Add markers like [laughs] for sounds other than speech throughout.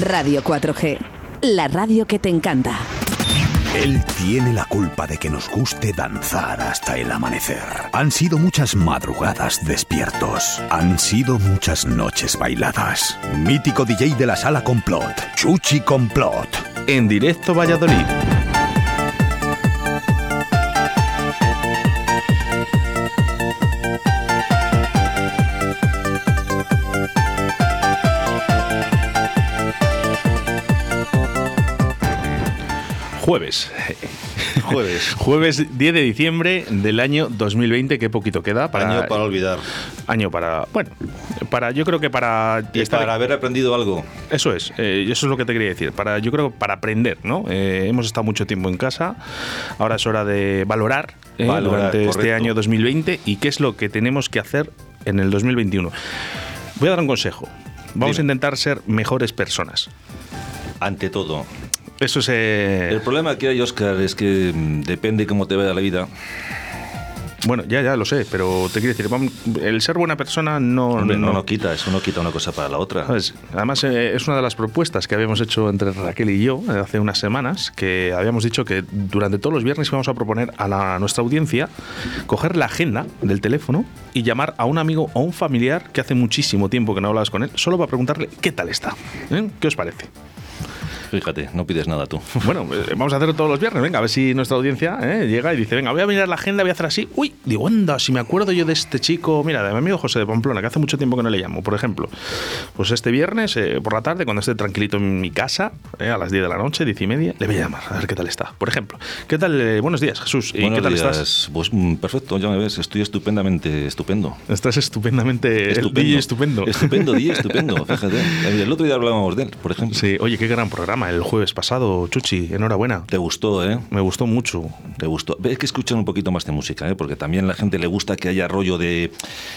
Radio 4G, la radio que te encanta. Él tiene la culpa de que nos guste danzar hasta el amanecer. Han sido muchas madrugadas despiertos. Han sido muchas noches bailadas. Mítico DJ de la sala Complot, Chuchi Complot. En directo Valladolid. Jueves. Jueves. [laughs] Jueves 10 de diciembre del año 2020, que poquito queda. Para, Año para olvidar. Año para. Bueno, para, yo creo que para. Y estar- para haber aprendido algo. Eso es, eh, eso es lo que te quería decir. Para, yo creo para aprender, ¿no? Eh, hemos estado mucho tiempo en casa, ahora es hora de valorar, eh, Valorar, durante este correcto. año 2020 y qué es lo que tenemos que hacer en el 2021. Voy a dar un consejo. Vamos Dime. a intentar ser mejores personas. Ante todo. Eso es. eh, El problema que hay, Oscar, es que mm, depende cómo te vaya la vida. bueno, ya, ya lo sé, pero te quiero decir, vamos, el ser buena persona no. Hombre, no, no quita, eso no quita una cosa para la otra. ¿Sabes? Además, eh, es una de las propuestas que habíamos hecho entre Raquel y yo eh, hace unas semanas, que habíamos dicho que durante todos los viernes íbamos a proponer a, la- a nuestra audiencia coger la agenda del teléfono y llamar a un amigo o un familiar que hace muchísimo tiempo que no hablabas con él, solo para preguntarle qué tal está. ¿Eh? ¿Qué os parece? Fíjate, no pides nada tú. [laughs] Bueno, eh, vamos a hacerlo todos los viernes. Venga, a ver si nuestra audiencia eh, llega y dice, venga, voy a mirar la agenda, voy a hacer así. Uy, digo, anda, si me acuerdo yo de este chico, mira, de mi amigo José de Pamplona, que hace mucho tiempo que no le llamo, por ejemplo. Pues este viernes, eh, por la tarde, cuando esté tranquilito en mi casa, eh, a las 10 de la noche, 10 y media, le voy a llamar, a ver qué tal está. Por ejemplo, ¿qué tal? eh, buenos días, Jesús. ¿Y Buenos qué tal días. estás? Pues mm, perfecto, ya me ves, estoy estupendamente estupendo. Estás estupendamente. el DJ estupendo. Estupendo, día [laughs] estupendo, fíjate. El otro día hablábamos de él, por ejemplo. Sí, oye, qué gran programa el jueves pasado, Chuchi. Enhorabuena. Te gustó, ¿eh? Me gustó mucho. Te gustó. Ves que escuchan un poquito más de música, ¿eh? porque también a la gente le gusta que haya rollo de,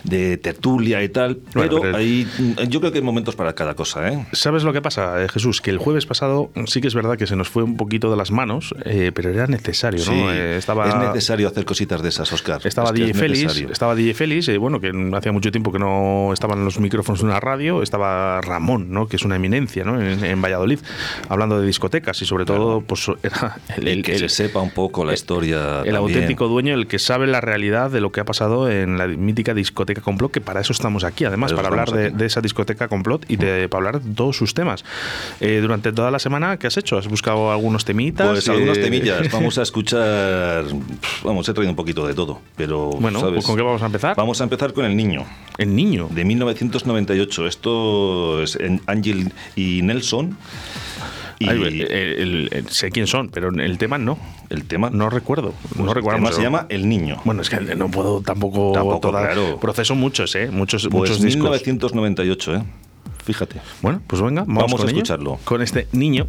de tertulia y tal. Bueno, Pero, pero- ahí, mm, yo creo que hay momentos para cada cosa, ¿eh? ¿Sabes lo que pasa, eh, Jesús? Que el jueves pasado sí que es verdad que se nos fue un poquito de las manos, eh, pero era necesario, ¿no? Sí, Eh, estaba, Es necesario hacer cositas de esas, Oscar. Estaba Es DJ es Félix, estaba DJ Félix, eh, bueno, que hacía mucho tiempo que no estaban los micrófonos de una radio, estaba Ramón, ¿no? Que es una eminencia, ¿no? En, en Valladolid, hablando de discotecas y sobre todo, pues [laughs] era el, el- que el- se sepa un poco la historia. el también. auténtico dueño, el que sabe la realidad de lo que ha pasado en la mítica discoteca Complot, que para eso estamos aquí, además, Para hablar de, de esa discoteca Complot y de, para hablar de todos sus temas. Eh, durante toda la semana, ¿qué has hecho? ¿Has buscado algunos temitas? Pues algunos Eh, temillas. [laughs] Vamos a escuchar. Vamos, he traído un poquito de todo. Pero. Bueno, ¿sabes? pues ¿con qué vamos a empezar? Vamos a empezar con El Niño, El niño. de 1998. Esto es Ángel y Nelson. Y Ay, el- el- el- sé quién son, pero el tema no. el tema. No recuerdo. pues no el recuerdo. tema pero- se llama El Niño. Bueno, es que no puedo tampoco. Tampoco, claro. Proceso muchos, ¿eh? Muchos, Pues muchos discos. 1998, ¿eh? Fíjate. Bueno, pues venga, vamos, Vamos con a ello, escucharlo. Con este niño.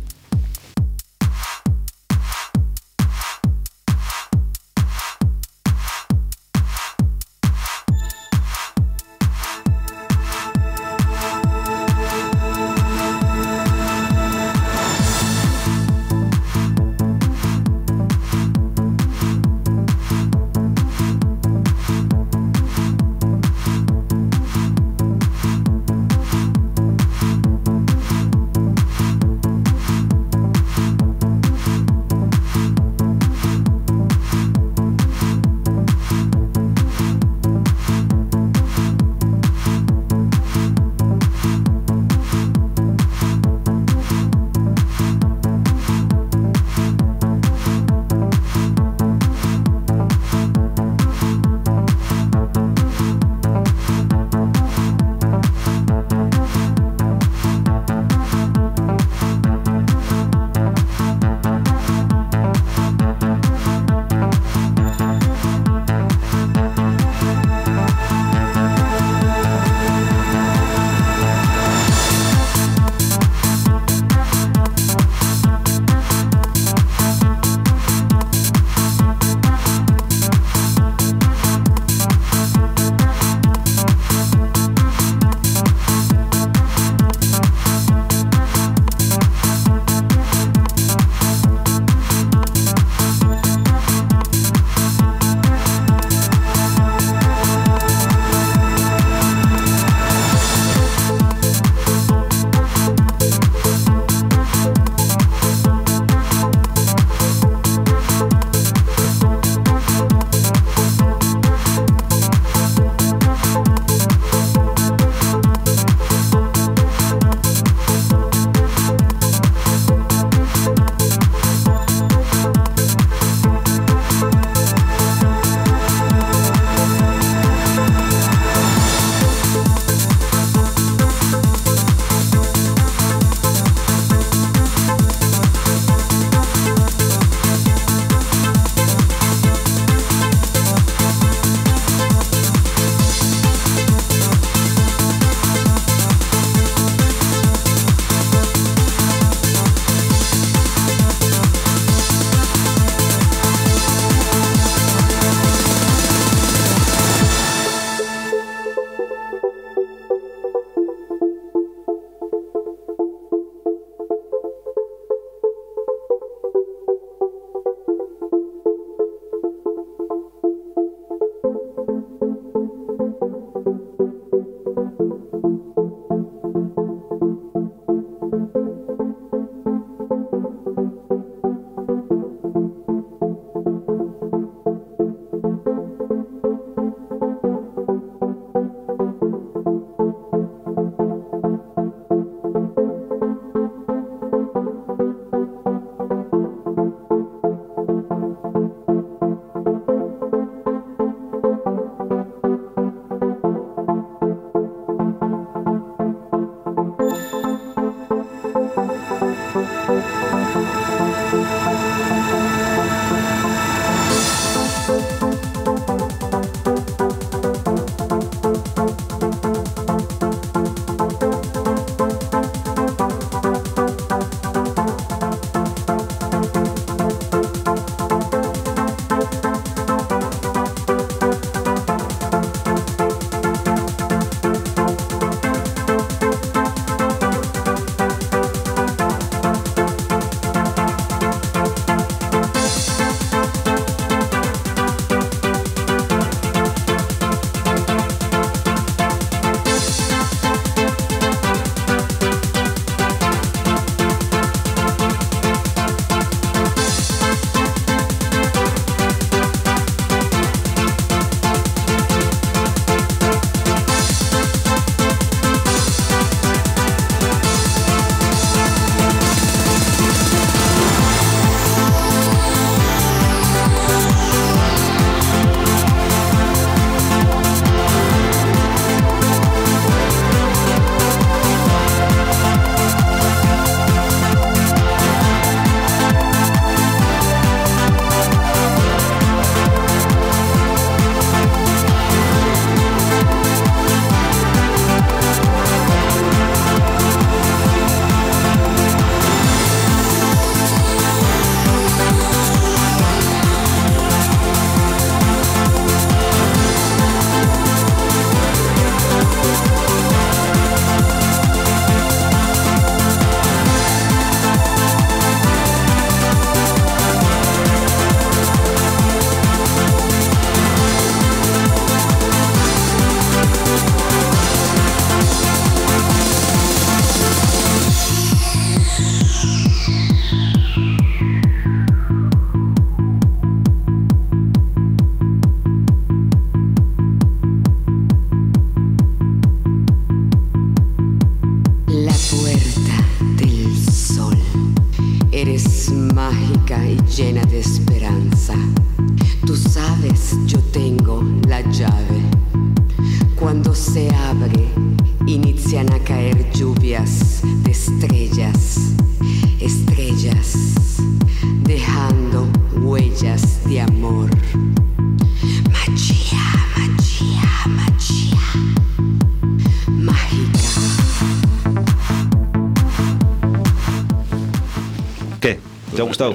Música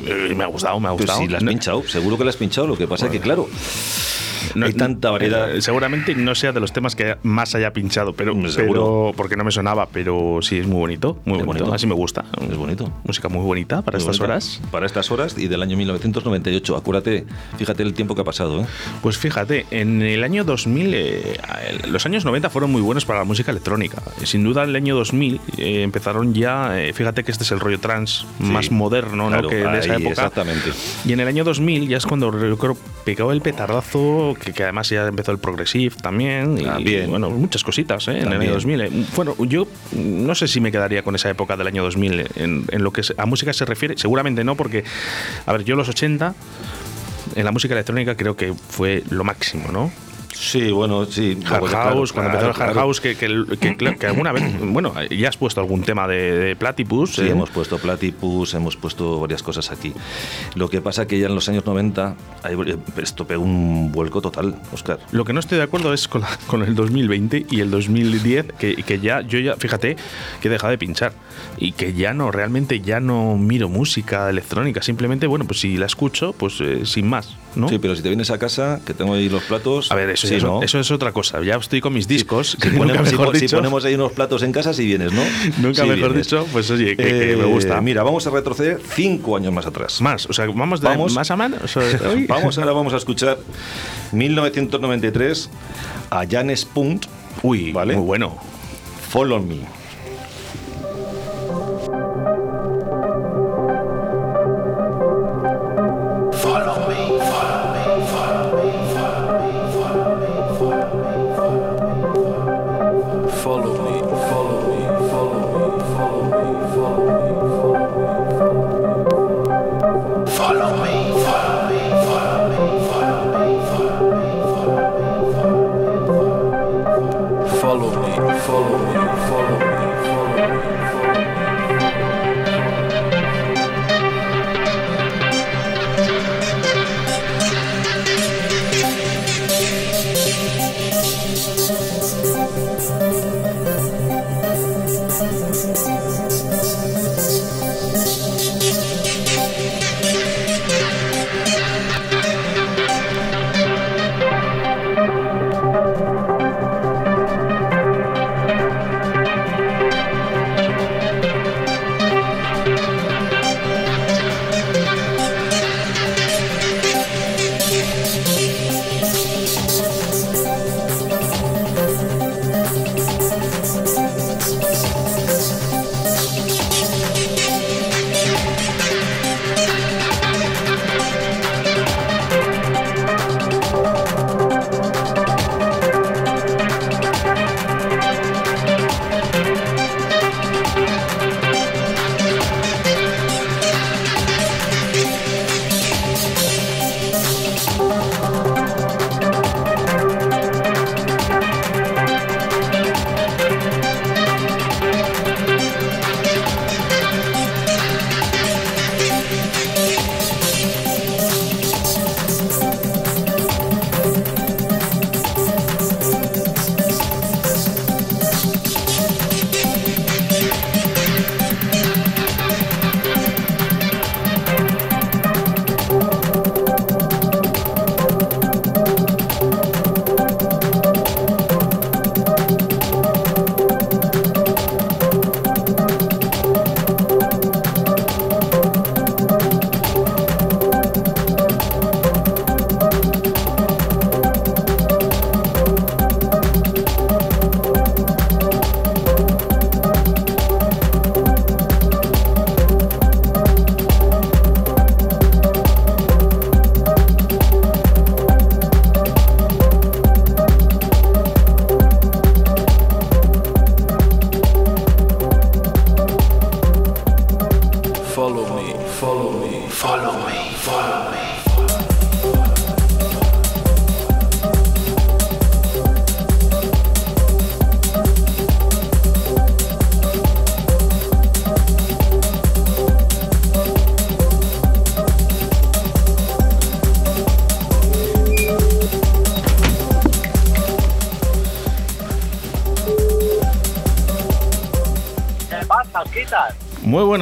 Eh, me ha gustado, me ha pues gustado. sí, la has pinchado, seguro que la has pinchado. Lo que pasa es que, claro, no hay tanta variedad. Eh, seguramente no sea de los temas que más haya pinchado, pero, seguro. porque no me sonaba, pero sí es muy bonito, muy bonito. Así me gusta. Es bonito. Música muy bonita para estas horas. Para estas horas y del año 1998. Acuérdate, fíjate el tiempo que ha pasado. ¿eh? Pues fíjate, en el año 2000, eh, los años 90 fueron muy buenos para la música electrónica. Sin duda, en el año 2000 empezaron ya, fíjate que este es el rollo trans más moderno ¿no? que de esa época. Exactamente. Y en el año 2000 ya es cuando yo creo pegó el petardazo que, además ya empezó el Progressive también. Y, bueno, muchas cositas ¿eh? en el año 2000. Eh. Bueno, yo no sé si me quedaría con esa época del año 2000 en, en lo que a música se refiere. Seguramente no, porque, a ver, yo los 80 en la música electrónica creo que fue lo máximo, ¿no? Sí, bueno, sí. Hard House, cuando empezó el Hard House, que, [clears throat] que, alguna vez, bueno, ya has puesto algún tema de, Platypus. Sí, ¿eh? hemos puesto Platypus, hemos puesto varias cosas aquí. Lo que pasa que ya en los años 90 esto pegó un vuelco total, Oscar. Lo que no estoy de acuerdo es con, con el 2020 y el 2010, que, que ya, yo ya, fíjate, que he dejado de pinchar y que ya no, realmente ya no miro música electrónica, simplemente, bueno, pues si la escucho, pues eh, sin más, ¿no? Sí, pero si te vienes a casa, que tengo ahí los platos... A ver, eso eso, es otra cosa. Ya estoy con mis discos. Si, ponemos, ahí unos platos en casa, si vienes, ¿no? [laughs] Nunca mejor dicho, pues oye, que, me eh, gusta. Mira, vamos a retroceder cinco años más atrás. Más, o sea, vamos de más a mano. [laughs] vamos, ahora vamos a escuchar 1993 a Janes Punt. Uy, ¿vale? muy bueno. Follow Me.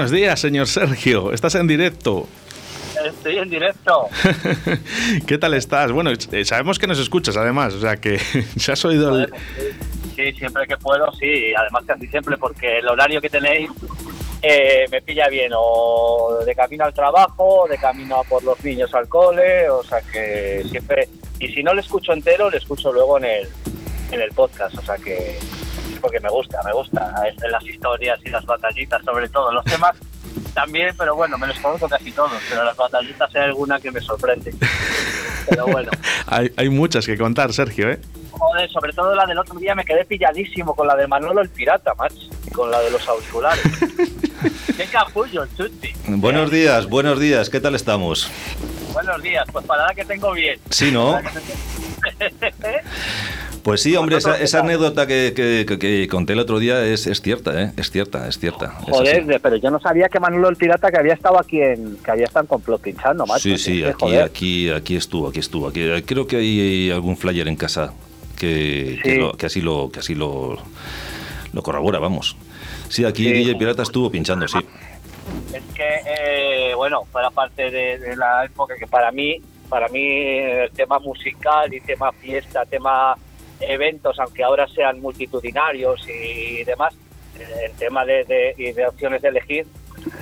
Buenos días, señor Sergio. Estás en directo. Estoy en directo. [laughs] ¿Qué tal estás? Bueno, eh, sabemos que nos escuchas además, o sea que [laughs] se has oído el... Sí, siempre que puedo, sí. Además, casi siempre, porque el horario que tenéis eh, me pilla bien. O de camino al trabajo, o de camino a por los niños al cole. O sea que siempre. Y si no lo escucho entero, lo escucho luego en el, en el podcast. O sea que. Porque me gusta, me gusta. Las historias y las batallitas, sobre todo. Los temas también, pero bueno, me los conozco casi todos. Pero las batallitas hay alguna que me sorprende. Pero bueno. [laughs] Hay, hay muchas que contar, Sergio, ¿eh? Joder, sobre todo la del otro día me quedé pilladísimo con la de Manolo el Pirata, macho. Con la de los auriculares. [laughs] Qué capullo el Chuti. Buenos días, buenos días, ¿qué tal estamos? Buenos días, pues para la que tengo bien. Sí, ¿no? [laughs] Pues sí, hombre, esa, esa anécdota que, que- que- que conté el otro día es, es cierta, ¿eh? Es cierta, es cierta. Joder, pero yo no sabía que Manolo el Pirata que había estado aquí en que había estado en complot pinchando, macho. Sí, sí, aquí, aquí, aquí estuvo, aquí estuvo. Aquí, creo que hay algún flyer en casa que, que Sí. lo- así lo, que así lo, lo corrobora, vamos. Sí, aquí Sí. DJ Pirata estuvo pinchando, sí. Es que, eh, bueno, fuera parte de, de la época que para mí, para mí el tema musical y tema fiesta, tema eventos, aunque ahora sean multitudinarios y demás, el tema de, de, de opciones de elegir,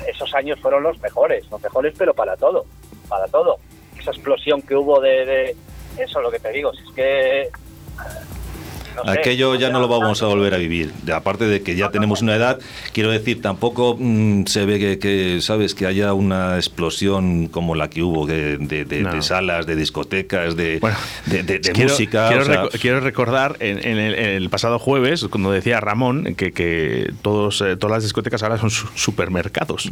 esos años fueron los mejores, los mejores, pero para todo, para todo. Esa explosión que hubo de, de eso, es lo que te digo, si es que... no sé, Aquello ya no lo vamos a volver a vivir. Aparte de que ya tenemos una edad, quiero decir, tampoco mm, se ve que, que, sabes, que haya una explosión como la que hubo de, de- de- No. de salas, de discotecas, de, Bueno, de, de- de quiero, música. Quiero, o sea, reco- quiero recordar en, en el, en el pasado jueves, cuando decía Ramón que, que todos, eh, todas las discotecas ahora son su- supermercados.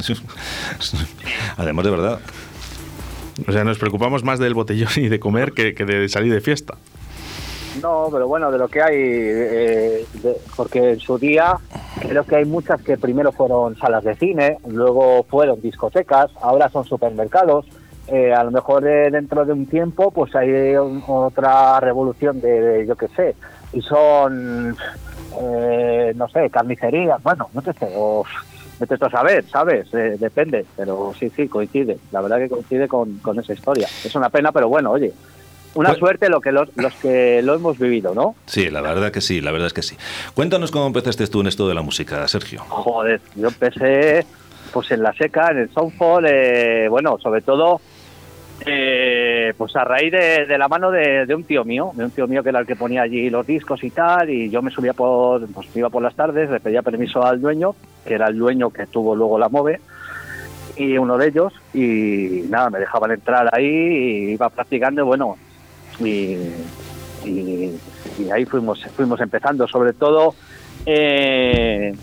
además de verdad. O sea, nos preocupamos más del botellón y de comer que, que de salir de fiesta. No, pero bueno, de lo que hay, eh, de- porque en su día creo que hay muchas que primero fueron salas de cine, luego fueron discotecas, ahora son supermercados. Eh, a lo mejor eh, dentro de un tiempo pues hay otra revolución de, yo qué sé, y son, eh, no sé, carnicerías, bueno, no te sé, o vete a saber, ¿sabes? Eh, depende, pero sí, sí, coincide, la verdad que coincide con esa historia. Es una pena, pero bueno, oye, una Pues- suerte lo que los, los que lo hemos vivido, ¿no? Sí, la verdad que sí, la verdad es que sí. Cuéntanos cómo empezaste tú en esto de la música, Sergio. Joder, yo empecé pues en la seca, en el soundfall, eh, bueno, sobre todo eh, pues a raíz de, de la mano de, de un tío mío, de un tío mío que era el que ponía allí los discos y tal, y yo me subía por, pues me iba por las tardes, le pedía permiso al dueño, que era el dueño que tuvo luego la MOVE, y uno de ellos, y nada, me dejaban entrar ahí, y iba practicando, y bueno, y, ahí fuimos, fuimos empezando, sobre todo eh,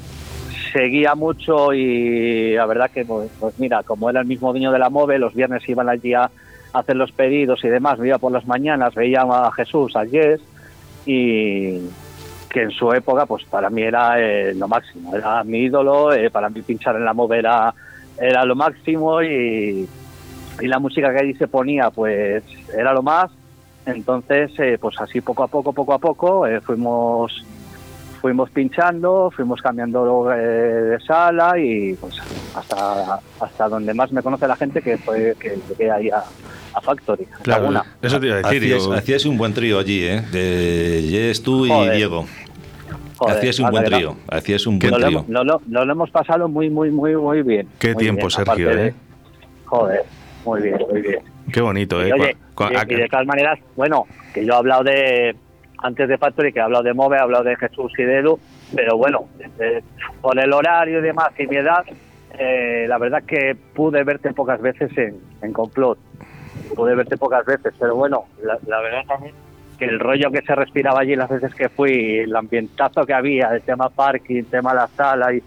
seguía mucho y la verdad que pues, pues mira, como era el mismo dueño de la MOVE, los viernes iban allí a hacer los pedidos y demás, me iba por las mañanas, veía a Jesús, a Yes y que en su época pues para mí era eh, lo máximo, era mi ídolo, eh, para mí pinchar en la MOVE era, era lo máximo y, y la música que allí se ponía pues era lo más entonces eh, pues así poco a poco poco a poco eh, fuimos fuimos pinchando fuimos cambiando eh, de sala y pues hasta hasta donde más me conoce la gente que fue que llegué ahí a, a Factory Claro, Laguna. eso te iba a decir. Hacíais un buen trío allí, ¿eh? De tú y Joder. Diego. Joder, hacíais un buen trío. Hacíais un buen lo, trío. lo- nos lo hemos pasado muy, muy, muy, muy bien. Qué Muy tiempo, bien, Sergio, de- ¿eh? Joder, muy bien, muy bien. Qué bonito, Y, ¿eh? oye, Cua- cua- y, y de todas maneras, bueno, que yo he hablado de, antes de Factory, que he hablado de Move, he hablado de Jesús y de Edu, pero bueno, eh, por el horario y demás y mi edad, eh, la verdad que pude verte pocas veces en, en complot, pude verte pocas veces, pero bueno, la, la verdad también que el rollo que se respiraba allí las veces que fui, el ambientazo que había, el tema parking, el tema la sala, y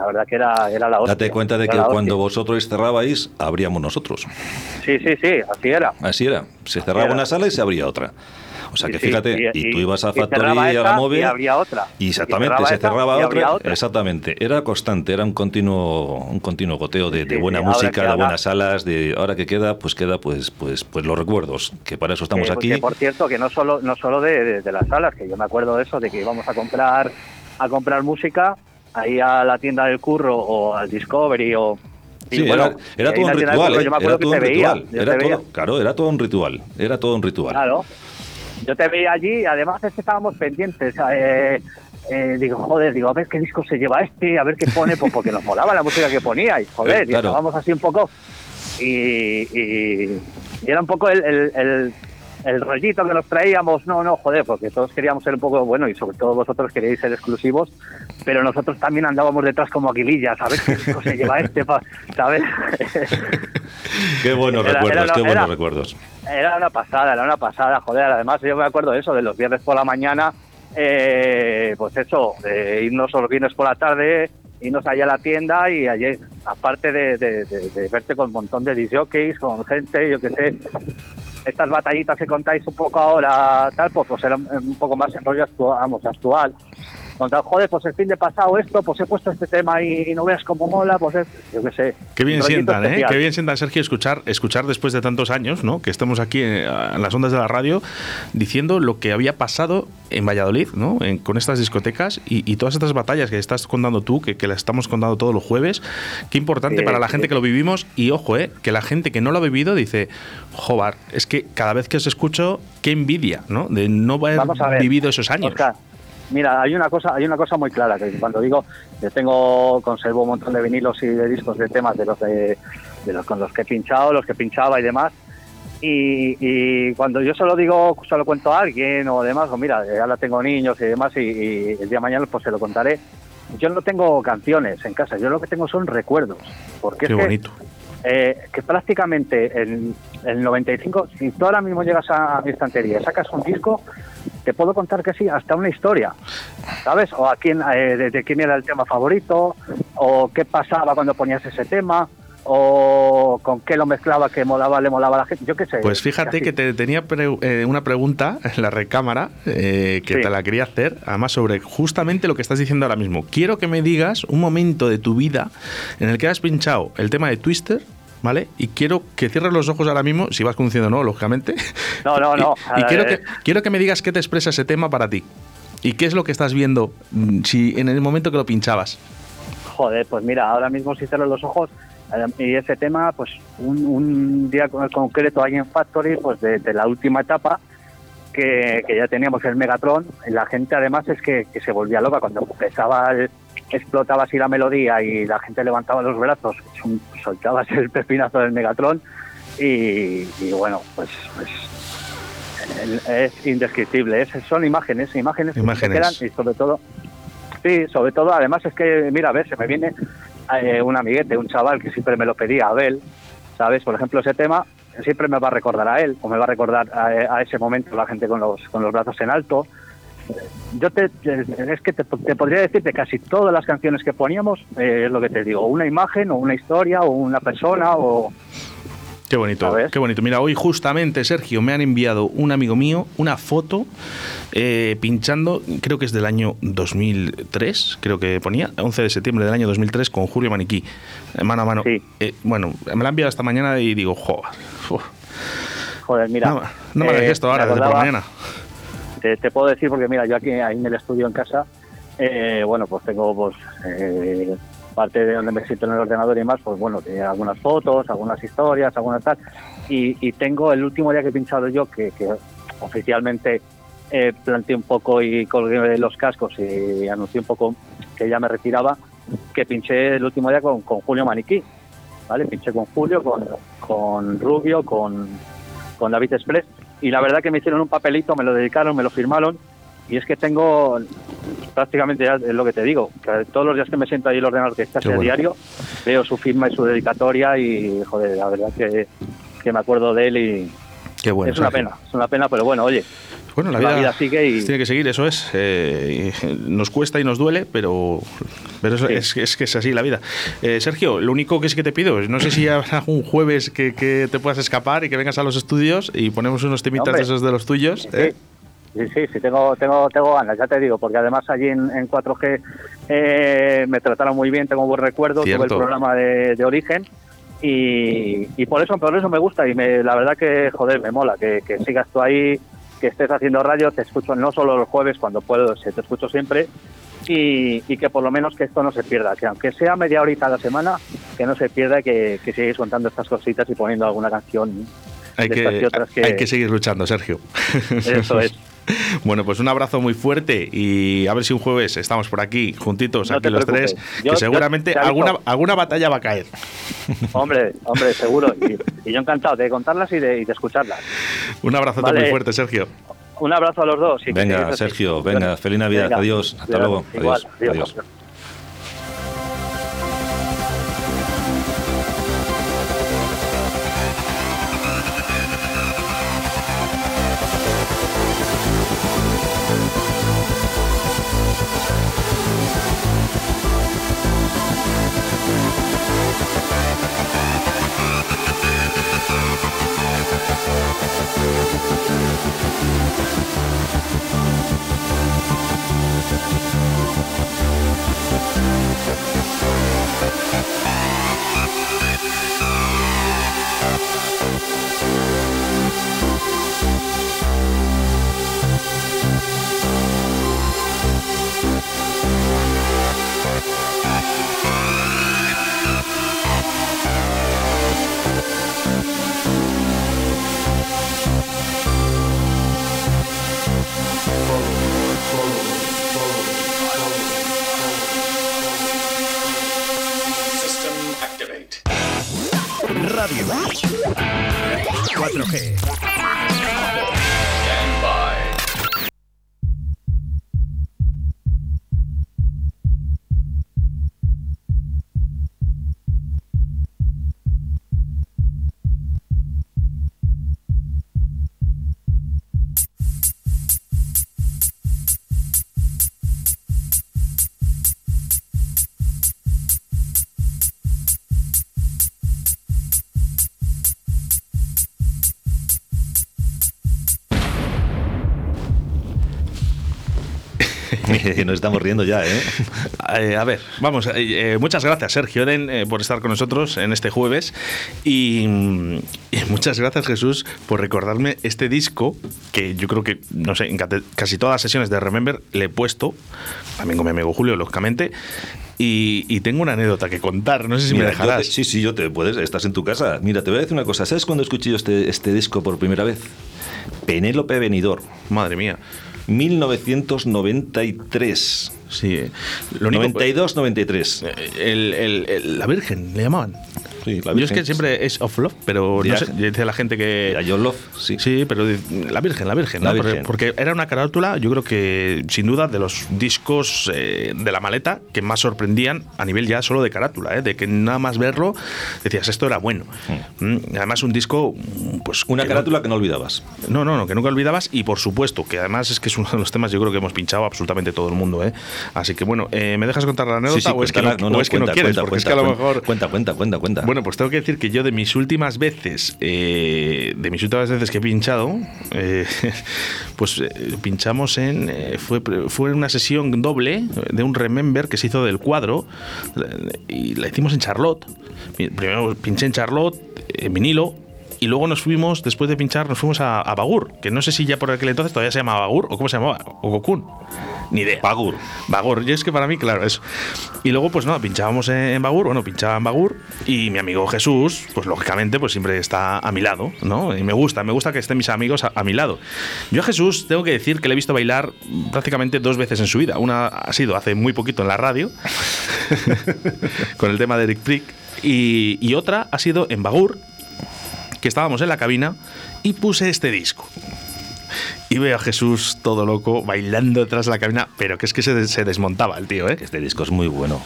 La verdad que era, era la hostia. Date cuenta de que cuando vosotros cerrabais, abríamos nosotros. Sí, sí, sí, así era. Así era. Se cerraba era. una sala y se abría otra. O sea que sí, fíjate, y, tú ibas a y Factory y a la móvil. Y habría otra. y Y exactamente, cerraba se cerraba y otra, otra. Exactamente. Era constante, era un continuo, un continuo goteo de, de Sí, buena sí, ahora música, de buenas salas, de ahora que queda, pues queda pues, pues, pues los recuerdos, que para eso estamos Que- aquí. por cierto, que no solo no solo de, de- de las salas, que yo me acuerdo de eso, de que íbamos a comprar a comprar música ahí a la tienda del curro o al Discovery o Sí, bueno, era, todo un ritual, curro ¿eh? yo me era acuerdo que todo te veía, yo era te veía. todo, claro, era todo un ritual, era todo un ritual. Claro. Yo te veía allí, además es que estábamos pendientes. eh, eh, digo, joder, digo, a ver qué disco se lleva este, a ver qué pone, pues porque nos molaba la música que ponía, y joder, claro. y estábamos así un poco. Y, y- y era un poco el, el, el- el rollito que nos traíamos, no, no, joder, porque todos queríamos ser un poco, bueno, y sobre todo vosotros queríais ser exclusivos, pero nosotros también andábamos detrás como aguilillas, a ver qué [laughs] se lleva este, ¿sabes? Qué buenos Era- recuerdos, era- qué buenos era- recuerdos. Era una pasada, era una pasada, joder. Además, yo me acuerdo de eso, de los viernes por la mañana, eh, pues eso, de irnos los viernes por la tarde, irnos allá a la tienda y allí, aparte de, de- de- de verte con un montón de disjockeys, con gente, yo qué sé, estas batallitas que contáis un poco ahora, tal, pues, pues un poco más en rollo actual, vamos, actual. Contar, joder, pues el fin de pasado esto, pues he puesto este tema y, y no veas cómo mola, pues es, yo qué sé. Qué bien sientan, ¿eh? Qué bien sientan, Sergio, escuchar, escuchar después de tantos años, ¿no? Que estemos aquí eh, en, las ondas de la radio diciendo lo que había pasado en Valladolid, ¿no? En- con estas discotecas y, y todas estas batallas que estás contando tú, que, que las estamos contando todos los jueves. Qué importante Sí, para la sí. gente que lo vivimos y ojo, ¿eh? Que la gente que no lo ha vivido dice, joder, es que cada vez que os escucho, qué envidia, ¿no? De no haber vivido esos años. Oscar, mira, hay una cosa, hay una cosa muy clara que cuando digo, yo tengo, conservo un montón de vinilos y de discos de temas de los de, de los con los que he pinchado, los que pinchaba y demás. Y, y cuando yo solo digo, solo cuento a alguien o demás, o mira, eh, ahora tengo niños y demás, y, y el día de mañana pues se lo contaré. Yo no tengo canciones en casa, yo lo que tengo son recuerdos. Porque Qué es que bonito. eh, que prácticamente el, el 95, si tú ahora mismo llegas a mi estantería y sacas un disco, te puedo contar que sí, hasta una historia, ¿sabes? O a quién, eh, de, de quién era el tema favorito, o qué pasaba cuando ponías ese tema, o con qué lo mezclaba que molaba, le molaba a la gente, yo qué sé. Pues fíjate que te tenía pre- eh, una pregunta en la recámara eh, que Sí. te la quería hacer, además sobre justamente lo que estás diciendo ahora mismo. Quiero que me digas un momento de tu vida en el que has pinchado el tema de Twister, ¿vale? Y quiero que cierres los ojos ahora mismo, si vas conduciendo no, lógicamente. No, no, no. [laughs] Y, quiero, ver. que, quiero que me digas qué te expresa ese tema para ti. ¿Y qué es lo que estás viendo mm, si en el momento que lo pinchabas? Joder, pues mira, ahora mismo si cierro los ojos eh, y ese tema, pues un, un día con- concreto ahí en Factory, pues de, de la última etapa, que, que ya teníamos el Megatron, la gente además es que, que se volvía loca cuando empezaba, el- explotaba así la melodía y la gente levantaba los brazos, sol- soltabas [laughs] el pepinazo del Megatron y, y bueno, pues, pues es indescriptible, es- son imágenes, imágenes, que se Imágenes. quedan y sobre todo Sí, sobre todo, además es que, mira, a ver, se me viene eh, un amiguete, un chaval que siempre me lo pedía, Abel, ¿sabes? Por ejemplo, ese tema siempre me va a recordar a él, o me va a recordar a, a ese momento la gente con los, con los brazos en alto. Yo te, es que te, te podría decir de casi todas las canciones que poníamos, eh, es lo que te digo, una imagen o una historia o una persona o... Qué bonito, qué bonito. Mira, hoy justamente, Sergio, me han enviado un amigo mío una foto eh, pinchando, creo que es del año 2003, creo que ponía, 11 de septiembre del año 2003 con Julio Maniquí, eh, mano a mano. Sí. Eh, bueno, me la han enviado esta mañana y digo, joder, Joder, mira... no, no me eh, esto ahora, me desde por la mañana. Te, puedo decir porque mira, yo aquí ahí en el estudio en casa, eh, bueno, pues tengo pues eh, parte de donde me siento en el ordenador y más, pues bueno, algunas fotos, algunas historias, algunas tal, y, tengo el último día que he pinchado yo, que, que oficialmente eh, planteé un poco y colgué los cascos y anuncié un poco que ya me retiraba, que pinché el último día con, con Julio Maniquí, ¿vale? Pinché con Julio, con, con Rubio, con, con David Express y la verdad que me hicieron un papelito, me lo dedicaron, me lo firmaron y es que tengo prácticamente ya es lo que te digo, que todos los días que me siento ahí en el ordenador que está a bueno. diario, veo su firma y su dedicatoria y joder, la verdad que, que me acuerdo de él y, Qué bueno, es una Sergio. pena, es una pena, pero bueno, oye, Bueno, la La vida, sigue y- tiene que seguir, eso es. Eh, nos cuesta y nos duele, pero, pero Sí. es, es que es así la vida. Eh, Sergio, lo único que sí que te pido, es, no sé si habrá un jueves que, que te puedas escapar y que vengas a los estudios y ponemos unos temitas Hombre. de esos de los tuyos. ¿eh? Sí, sí, sí, tengo, tengo, tengo ganas, ya te digo, porque además allí en, en 4G eh, me trataron muy bien, tengo buen recuerdo, tuve el Cierto. programa de, de origen y, y por eso por eso me gusta y me, la verdad que, joder, me mola que, que sigas tú ahí, que estés haciendo radio, te escucho no solo los jueves cuando puedo, se te escucho siempre y, y que por lo menos que esto no se pierda, que aunque sea media horita a la semana, que no se pierda, que, que sigáis contando estas cositas y poniendo alguna canción Hay, de estas y que, otras que... hay que seguir luchando, Sergio. Eso es. [laughs] [laughs] Bueno, pues un abrazo muy fuerte y a ver si un jueves estamos por aquí, juntitos, No aquí los preocupes. tres, Yo- que seguramente alguna, alguna batalla va a caer. [laughs] Hombre, hombre, seguro. Y, y yo encantado de contarlas y de, y de escucharlas. Un abrazote Vale. muy fuerte, Sergio. Un abrazo a los dos. y que Venga. Sergio, venga, feliz Navidad, Venga, adiós, hasta luego, igual, adiós, adiós. [laughs] Nos estamos riendo ya, ¿eh? [laughs] Eh, a ver, vamos, eh, eh, muchas gracias Sergio Eden eh, por estar con nosotros en este jueves y, y muchas gracias Jesús por recordarme este disco que yo creo que, no sé, en casi todas las sesiones de Remember le he puesto, también con mi amigo Julio, lógicamente, y, y tengo una anécdota que contar, no sé si Mira, me dejarás. te- sí, sí, yo te puedes, estás en tu casa. Mira, te voy a decir una cosa. ¿Sabes cuándo escuché yo este, este disco por primera vez? Penélope Benidorm, Madre mía. 1993. Sí, lo único, 92-93. eh, el- el- el- la Virgen le llamaban. Sí, la Yo es que siempre es of love, pero no sé, dice la gente que Your Love, sí. Sí, pero la Virgen, la Virgen, La ¿no? Porque- Virgen. Porque, era una carátula, yo creo que sin duda de los discos eh, de la maleta que más sorprendían a nivel ya solo de carátula, ¿eh? de que nada más verlo decías esto era bueno. Mm, Además un disco, mm, pues Una que no- carátula que no olvidabas. no, no, no, que nunca olvidabas y por supuesto que además es que es uno de los temas yo creo que hemos pinchado absolutamente todo el mundo, ¿eh? Así que bueno, eh, ¿me dejas contar la anécdota Sí, sí, o es que no, o es que no cuenta, quieres? cuenta, porque es que cuenta, a lo cuenta. mejor Cuenta, cuenta, cuenta, cuenta. bueno, pues tengo que decir que yo de mis últimas veces, eh, de mis últimas veces que he pinchado, eh, [laughs] pues eh, pinchamos en, eh, fue, fue una sesión doble de un Remember que se hizo del cuadro y la hicimos en Charlotte. Primero pinché en Charlotte, en vinilo, y luego nos fuimos, después de pinchar, nos fuimos a, a Bagur, que no sé si ya por aquel entonces todavía se llamaba Bagur o cómo se llamaba, o Gokun. Ni idea. Bagur. Bagur, yo es que para mí, claro, eso. Y luego, pues nada, pinchábamos en, en Bagur, bueno, pinchaba en Bagur, y mi amigo Jesús, pues lógicamente, pues siempre está a mi lado, ¿no? Y me gusta, me gusta que estén mis amigos a, a mi lado. Yo a Jesús tengo que decir que le he visto bailar prácticamente dos veces en su vida. Una ha sido hace muy poquito en la radio, [laughs] con el tema de Eric Prick, y, y otra ha sido en Bagur, que estábamos en la cabina, y puse este disco. Y veo a Jesús todo loco bailando detrás de la cabina, pero que es que se, se desmontaba el tío, ¿eh? Este disco es muy bueno.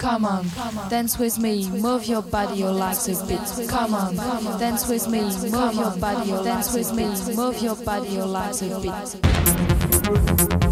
Come on, dance with me, move your body, your legs a bit. Come on, dance with me, move your body, your dance with me, move your body, your legs a bit.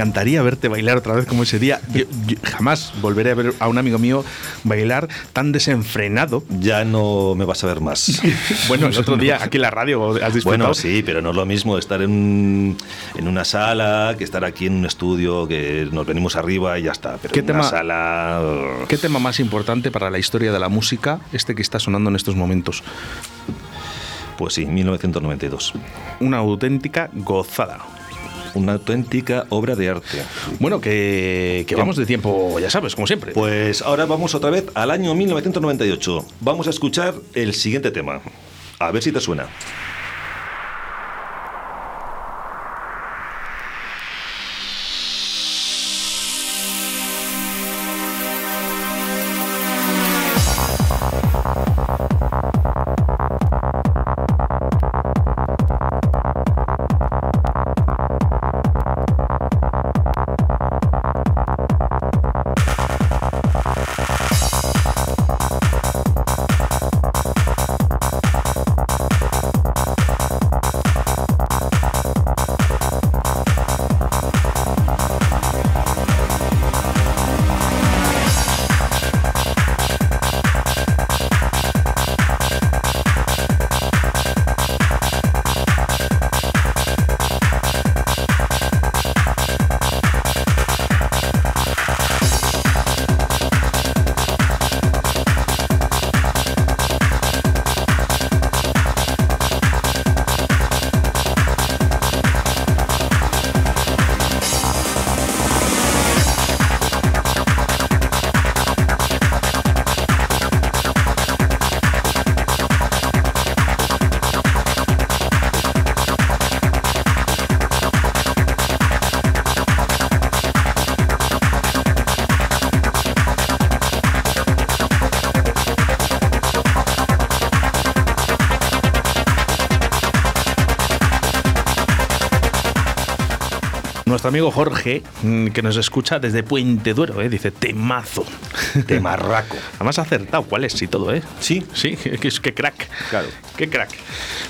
Encantaría verte bailar otra vez como ese día. Yo- yo jamás volveré a ver a un amigo mío bailar tan desenfrenado. Ya no me vas a ver más. [laughs] Bueno, el otro día aquí en la radio has disfrutado. Bueno, sí, pero no es lo mismo estar en, en una sala que estar aquí en un estudio que nos venimos arriba y ya está. Pero ¿Qué en tema- una sala. ¿Qué tema más importante para la historia de la música este que está sonando en estos momentos? Pues sí, 1992. Una auténtica gozada. Una auténtica obra de arte. Bueno, que, vamos de tiempo, ya sabes, como siempre. Pues ahora vamos otra vez al año 1998. Vamos a escuchar el siguiente tema. A ver si te suena. Amigo Jorge, mm, que nos escucha desde Puente Duero, ¿eh? dice temazo. [laughs] Temarraco. Además acertado cuál es y todo, ¿eh? Sí. Sí, [laughs] que es que crack. Claro. Qué crack.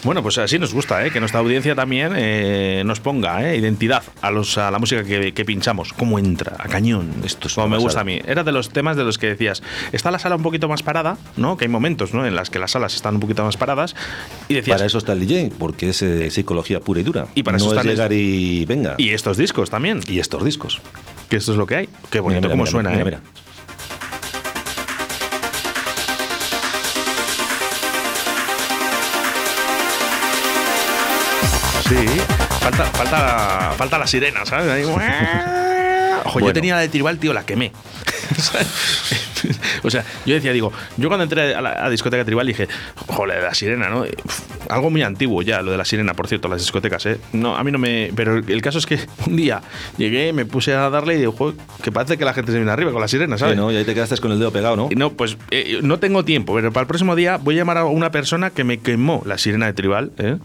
Bueno, pues así nos gusta, ¿eh? que nuestra audiencia también eh, nos ponga ¿eh? identidad a, los, a la música que, que pinchamos. ¿Cómo entra? A cañón. Esto es Como una me gusta a mí. Era de los temas de los que decías, está la sala un poquito más parada, ¿no? Que hay momentos, ¿no? En las que las salas están un poquito más paradas. Y decías, Para eso está el DJ, porque es eh, psicología pura y dura. Y para no eso es están llegar y venga. y estos discos también, Y estos discos. que esto es lo que hay. Qué bonito Mira, cómo mira, suena, mira, ¿eh? Sí, falta, falta, falta la sirena, ¿sabes? Ahí, [laughs] Ojo, yo tenía la de Tribal, tío, la quemé. [laughs] o sea, yo decía, digo, yo cuando entré a la a discoteca Tribal dije, joder, la sirena, ¿no? Uf, Algo muy antiguo ya, lo de la sirena, por cierto, las discotecas, ¿eh? No, a mí no me. Pero el caso es que [laughs] un día llegué, me puse a darle y digo, joder, que parece que la gente se viene arriba con la sirena, ¿sabes? Sí, ¿no? Y ahí te quedaste con el dedo pegado, ¿no? Y No, pues eh, no tengo tiempo, pero para el próximo día voy a llamar a una persona que me quemó la sirena de tribal, ¿eh?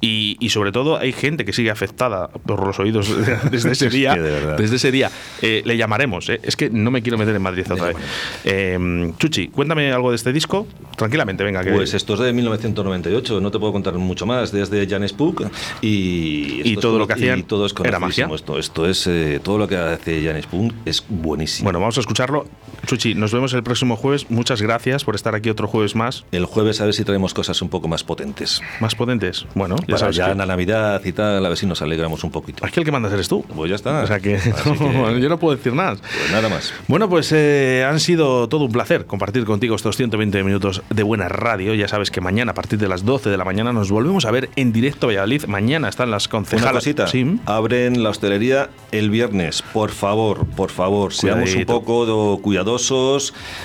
Y, y sobre todo hay gente que sigue afectada por los oídos [laughs] desde ese Es día. desde ese día. Eh, le llamaremos, ¿eh? Es que no me quiero meter en Madrid otra vez. Eh, Chuchi, cuéntame algo de este disco. Tranquilamente, venga. Que, Pues esto es de 1998, no te puedo contar mucho más, desde Janes Puck y, Y todo es- lo que hacían y todo es era magia. Esto, esto es eh, todo lo que hace Janes Puck es buenísimo. Bueno, vamos a escucharlo. Chuchi, nos vemos el próximo jueves. Muchas gracias por estar aquí otro jueves más. el jueves a ver si traemos cosas un poco más potentes. Más potentes. Bueno, ya Para sabes ya que- en la Navidad y tal, a ver si nos alegramos un poquito. Aquí el que mandas eres tú. Pues ya está. O sea que, [laughs] que- yo no puedo decir nada. Pues nada más. Bueno, pues eh, han sido todo un placer compartir contigo estos 120 minutos de buena radio. Ya sabes que mañana a partir de las 12 de la mañana nos volvemos a ver en directo a Valladolid. Mañana están las concejalas. Una cosita, Sí. abren la hostelería el viernes, por favor, por favor, seamos un Cuidadito. poco do-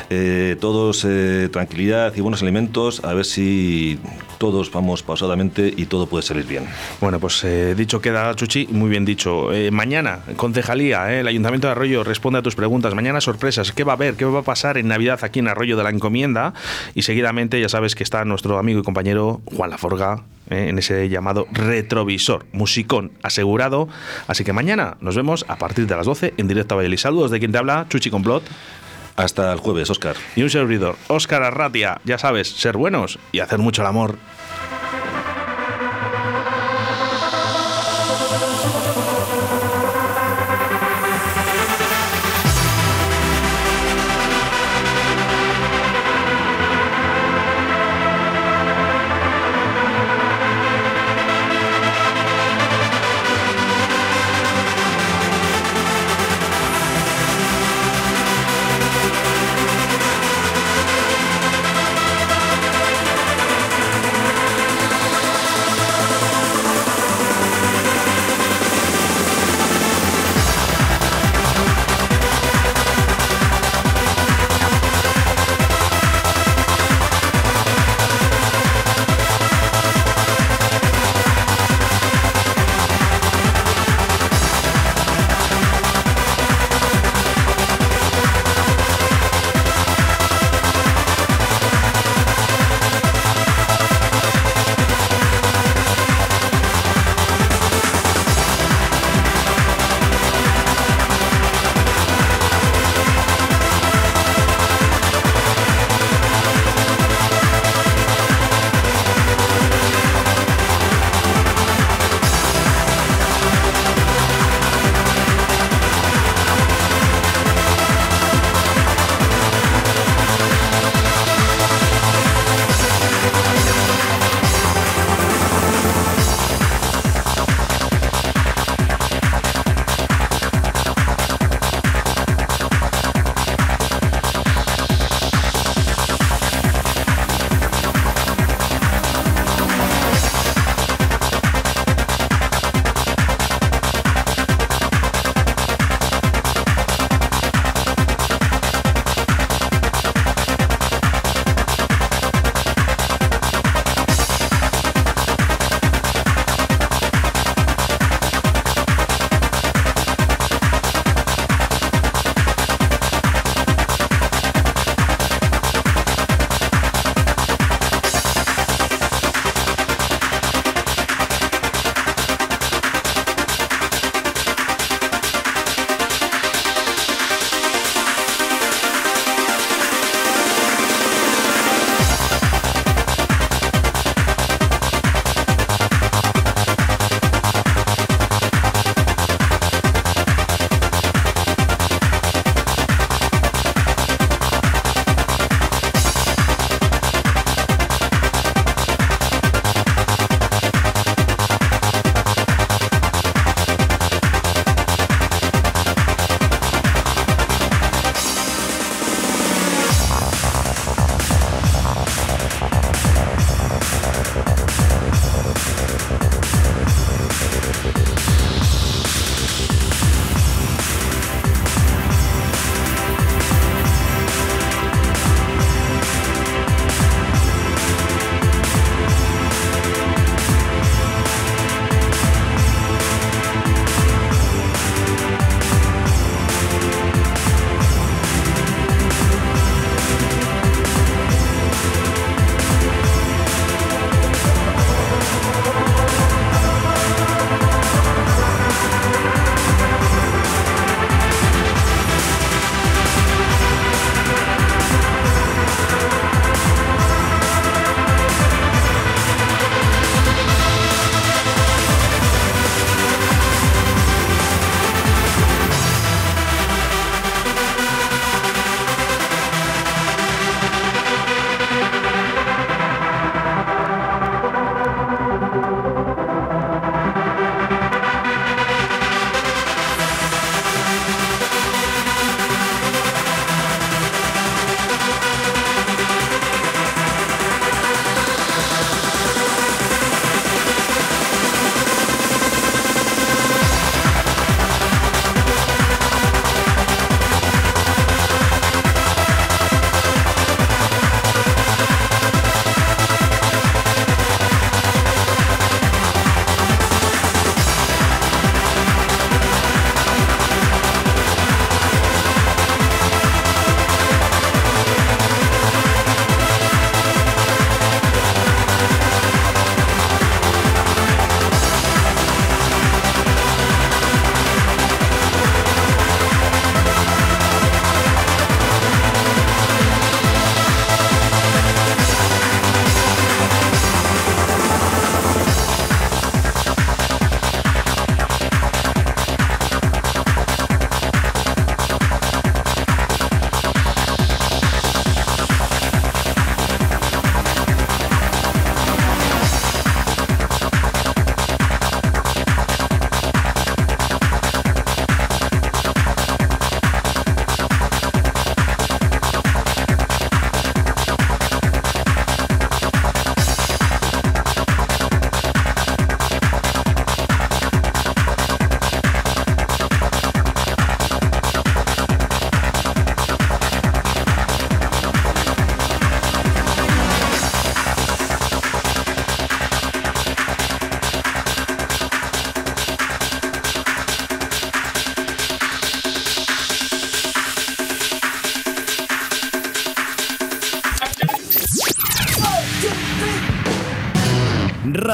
eh, todos eh, tranquilidad y buenos alimentos, a ver si todos vamos pausadamente y todo puede salir bien. Bueno, pues eh, dicho queda, Chuchi, muy bien dicho. Eh, mañana, concejalía, eh, el Ayuntamiento de Arroyo responde a tus preguntas. Mañana sorpresas, ¿qué va a haber? ¿Qué va a pasar en Navidad aquí en Arroyo de la Encomienda? Y seguidamente ya sabes que está nuestro amigo y compañero Juan Laforga eh, en ese llamado retrovisor, musicón asegurado. Así que mañana nos vemos a partir de las 12 en directo a Valladolid. Saludos de quien te habla, Chuchi Complot. Hasta el jueves, Oscar. Y un servidor, Óscar Arratia. Ya sabes, ser buenos y hacer mucho el amor.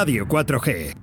Radio 4G.